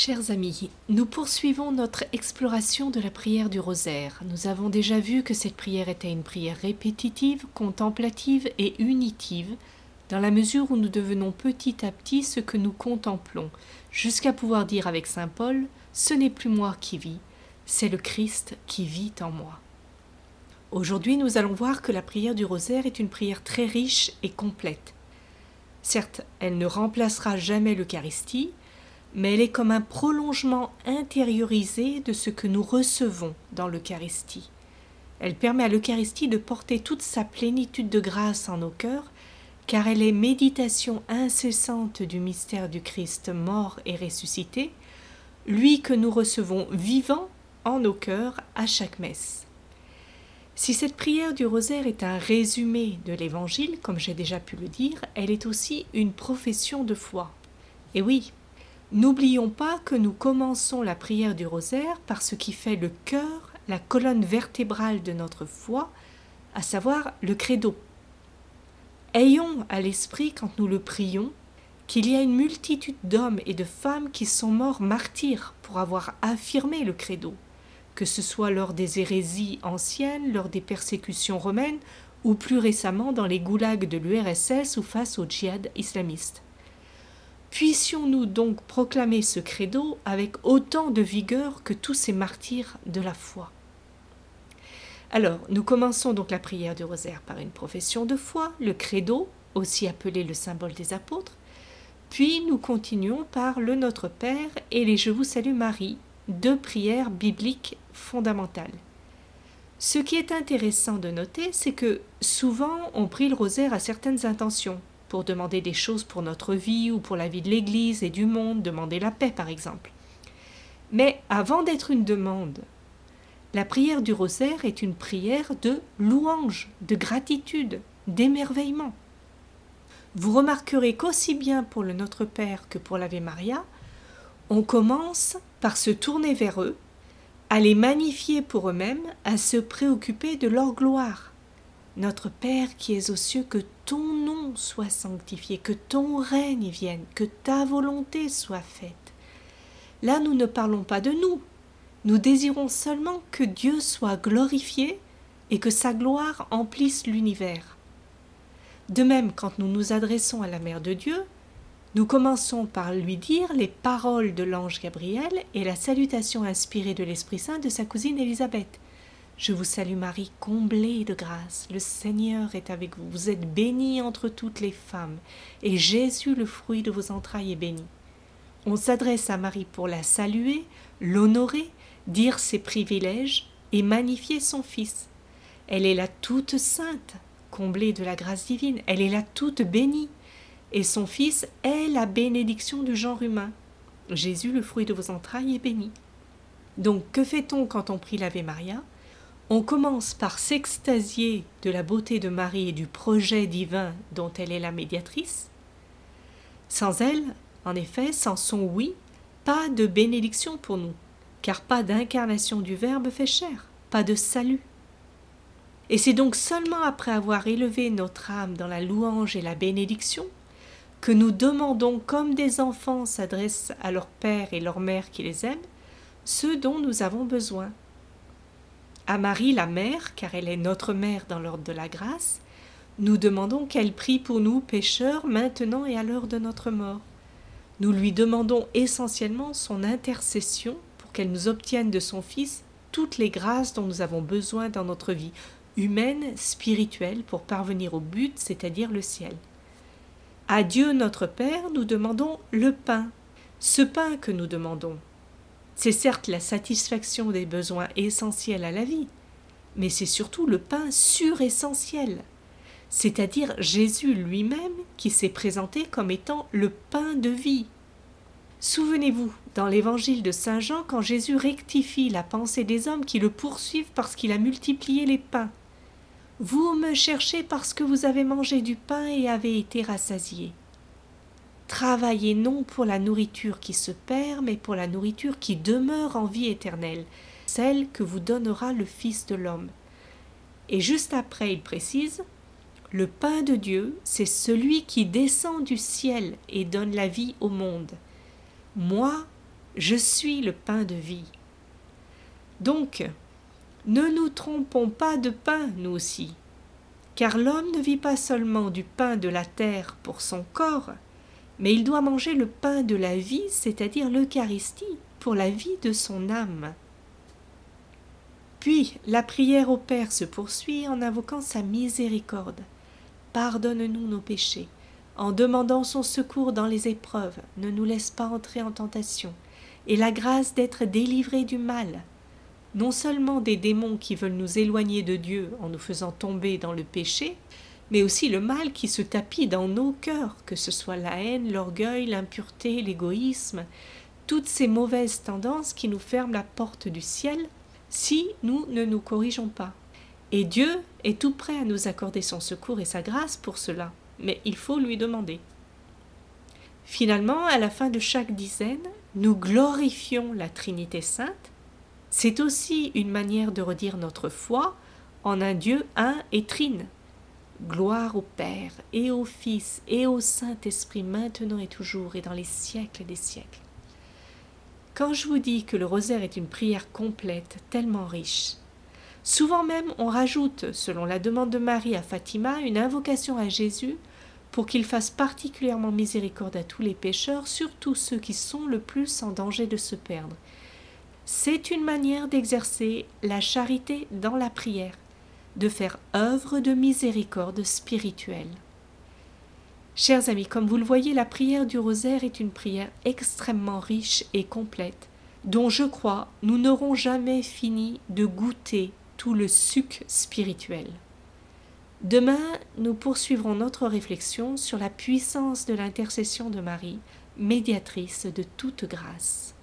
Chers amis, nous poursuivons notre exploration de la prière du rosaire. Nous avons déjà vu que cette prière était une prière répétitive, contemplative et unitive, dans la mesure où nous devenons petit à petit ce que nous contemplons, jusqu'à pouvoir dire avec Saint Paul Ce n'est plus moi qui vis, c'est le Christ qui vit en moi. Aujourd'hui, nous allons voir que la prière du rosaire est une prière très riche et complète. Certes, elle ne remplacera jamais l'Eucharistie, mais elle est comme un prolongement intériorisé de ce que nous recevons dans l'Eucharistie. Elle permet à l'Eucharistie de porter toute sa plénitude de grâce en nos cœurs, car elle est méditation incessante du mystère du Christ mort et ressuscité, lui que nous recevons vivant en nos cœurs à chaque messe. Si cette prière du rosaire est un résumé de l'Évangile, comme j'ai déjà pu le dire, elle est aussi une profession de foi. Et oui, N'oublions pas que nous commençons la prière du rosaire par ce qui fait le cœur, la colonne vertébrale de notre foi, à savoir le credo. Ayons à l'esprit quand nous le prions qu'il y a une multitude d'hommes et de femmes qui sont morts martyrs pour avoir affirmé le credo, que ce soit lors des hérésies anciennes, lors des persécutions romaines, ou plus récemment dans les goulags de l'URSS ou face au djihad islamiste. Puissions-nous donc proclamer ce credo avec autant de vigueur que tous ces martyrs de la foi. Alors, nous commençons donc la prière du rosaire par une profession de foi, le credo, aussi appelé le symbole des apôtres, puis nous continuons par le Notre Père et les Je vous salue Marie, deux prières bibliques fondamentales. Ce qui est intéressant de noter, c'est que souvent on prie le rosaire à certaines intentions, pour demander des choses pour notre vie ou pour la vie de l'Église et du monde, demander la paix par exemple. Mais avant d'être une demande, la prière du rosaire est une prière de louange, de gratitude, d'émerveillement. Vous remarquerez qu'aussi bien pour le Notre Père que pour l'Ave Maria, on commence par se tourner vers eux, à les magnifier pour eux-mêmes, à se préoccuper de leur gloire. Notre Père qui es aux cieux, que ton nom soit sanctifié, que ton règne vienne, que ta volonté soit faite. Là, nous ne parlons pas de nous. Nous désirons seulement que Dieu soit glorifié et que sa gloire emplisse l'univers. De même, quand nous nous adressons à la Mère de Dieu, nous commençons par lui dire les paroles de l'ange Gabriel et la salutation inspirée de l'Esprit Saint de sa cousine Élisabeth. Je vous salue Marie, comblée de grâce. Le Seigneur est avec vous. Vous êtes bénie entre toutes les femmes, et Jésus, le fruit de vos entrailles, est béni. On s'adresse à Marie pour la saluer, l'honorer, dire ses privilèges et magnifier son Fils. Elle est la toute sainte, comblée de la grâce divine. Elle est la toute bénie. Et son Fils est la bénédiction du genre humain. Jésus, le fruit de vos entrailles, est béni. Donc, que fait-on quand on prie l'Ave Maria? On commence par s'extasier de la beauté de Marie et du projet divin dont elle est la médiatrice. Sans elle, en effet, sans son oui, pas de bénédiction pour nous, car pas d'incarnation du Verbe fait chair, pas de salut. Et c'est donc seulement après avoir élevé notre âme dans la louange et la bénédiction que nous demandons, comme des enfants s'adressent à leur père et leur mère qui les aiment, ce dont nous avons besoin à Marie la mère, car elle est notre mère dans l'ordre de la grâce, nous demandons qu'elle prie pour nous pécheurs maintenant et à l'heure de notre mort. Nous lui demandons essentiellement son intercession pour qu'elle nous obtienne de son Fils toutes les grâces dont nous avons besoin dans notre vie humaine, spirituelle, pour parvenir au but, c'est-à-dire le ciel. À Dieu notre Père, nous demandons le pain, ce pain que nous demandons, c'est certes la satisfaction des besoins essentiels à la vie, mais c'est surtout le pain suressentiel, c'est-à-dire Jésus lui-même qui s'est présenté comme étant le pain de vie. Souvenez-vous, dans l'évangile de Saint Jean, quand Jésus rectifie la pensée des hommes qui le poursuivent parce qu'il a multiplié les pains. Vous me cherchez parce que vous avez mangé du pain et avez été rassasiés. Travaillez non pour la nourriture qui se perd, mais pour la nourriture qui demeure en vie éternelle, celle que vous donnera le Fils de l'homme. Et juste après, il précise Le pain de Dieu, c'est celui qui descend du ciel et donne la vie au monde. Moi, Je suis le pain de vie. Donc, ne nous trompons pas de pain, nous aussi, car l'homme ne vit pas seulement du pain de la terre pour son corps, mais il doit manger le pain de la vie, c'est-à-dire l'Eucharistie, pour la vie de son âme. Puis la prière au Père se poursuit en invoquant sa miséricorde. Pardonne-nous nos péchés, en demandant son secours dans les épreuves, ne nous laisse pas entrer en tentation, et la grâce d'être délivrés du mal, non seulement des démons qui veulent nous éloigner de Dieu en nous faisant tomber dans le péché, mais aussi le mal qui se tapit dans nos cœurs, que ce soit la haine, l'orgueil, l'impureté, l'égoïsme, toutes ces mauvaises tendances qui nous ferment la porte du ciel si nous ne nous corrigeons pas. Et Dieu est tout prêt à nous accorder son secours et sa grâce pour cela, mais il faut lui demander. Finalement, à la fin de chaque dizaine, nous glorifions la Trinité sainte. C'est aussi une manière de redire notre foi en un Dieu un et trine. Gloire au Père et au Fils et au Saint-Esprit maintenant et toujours et dans les siècles des siècles. Quand je vous dis que le rosaire est une prière complète, tellement riche, souvent même on rajoute, selon la demande de Marie à Fatima, une invocation à Jésus pour qu'il fasse particulièrement miséricorde à tous les pécheurs, surtout ceux qui sont le plus en danger de se perdre. C'est une manière d'exercer la charité dans la prière, de faire œuvre de miséricorde spirituelle. Chers amis, comme vous le voyez, la prière du rosaire est une prière extrêmement riche et complète, dont je crois nous n'aurons jamais fini de goûter tout le suc spirituel. Demain, nous poursuivrons notre réflexion sur la puissance de l'intercession de Marie, médiatrice de toute grâce.